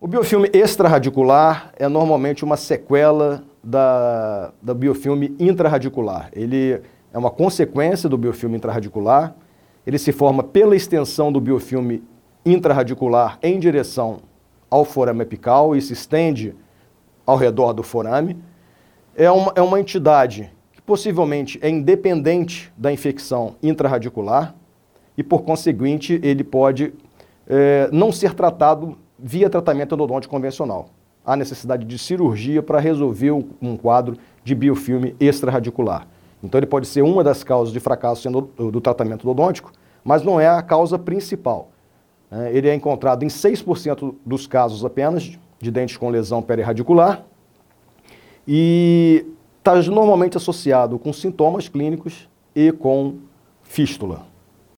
O biofilme extraradicular é normalmente uma sequela da, da biofilme intraradicular. Ele é uma consequência do biofilme intraradicular. Ele se forma pela extensão do biofilme intraradicular em direção ao forame apical e se estende ao redor do forame. É uma, é uma entidade que possivelmente é independente da infecção intraradicular e, por conseguinte, ele pode é, não ser tratado via tratamento endodôntico convencional. Há necessidade de cirurgia para resolver um quadro de biofilme extraradicular. Então ele pode ser uma das causas de fracasso do tratamento endodôntico, mas não é a causa principal. É, ele é encontrado em 6% dos casos apenas de dentes com lesão perirradicular e está normalmente associado com sintomas clínicos e com fístula.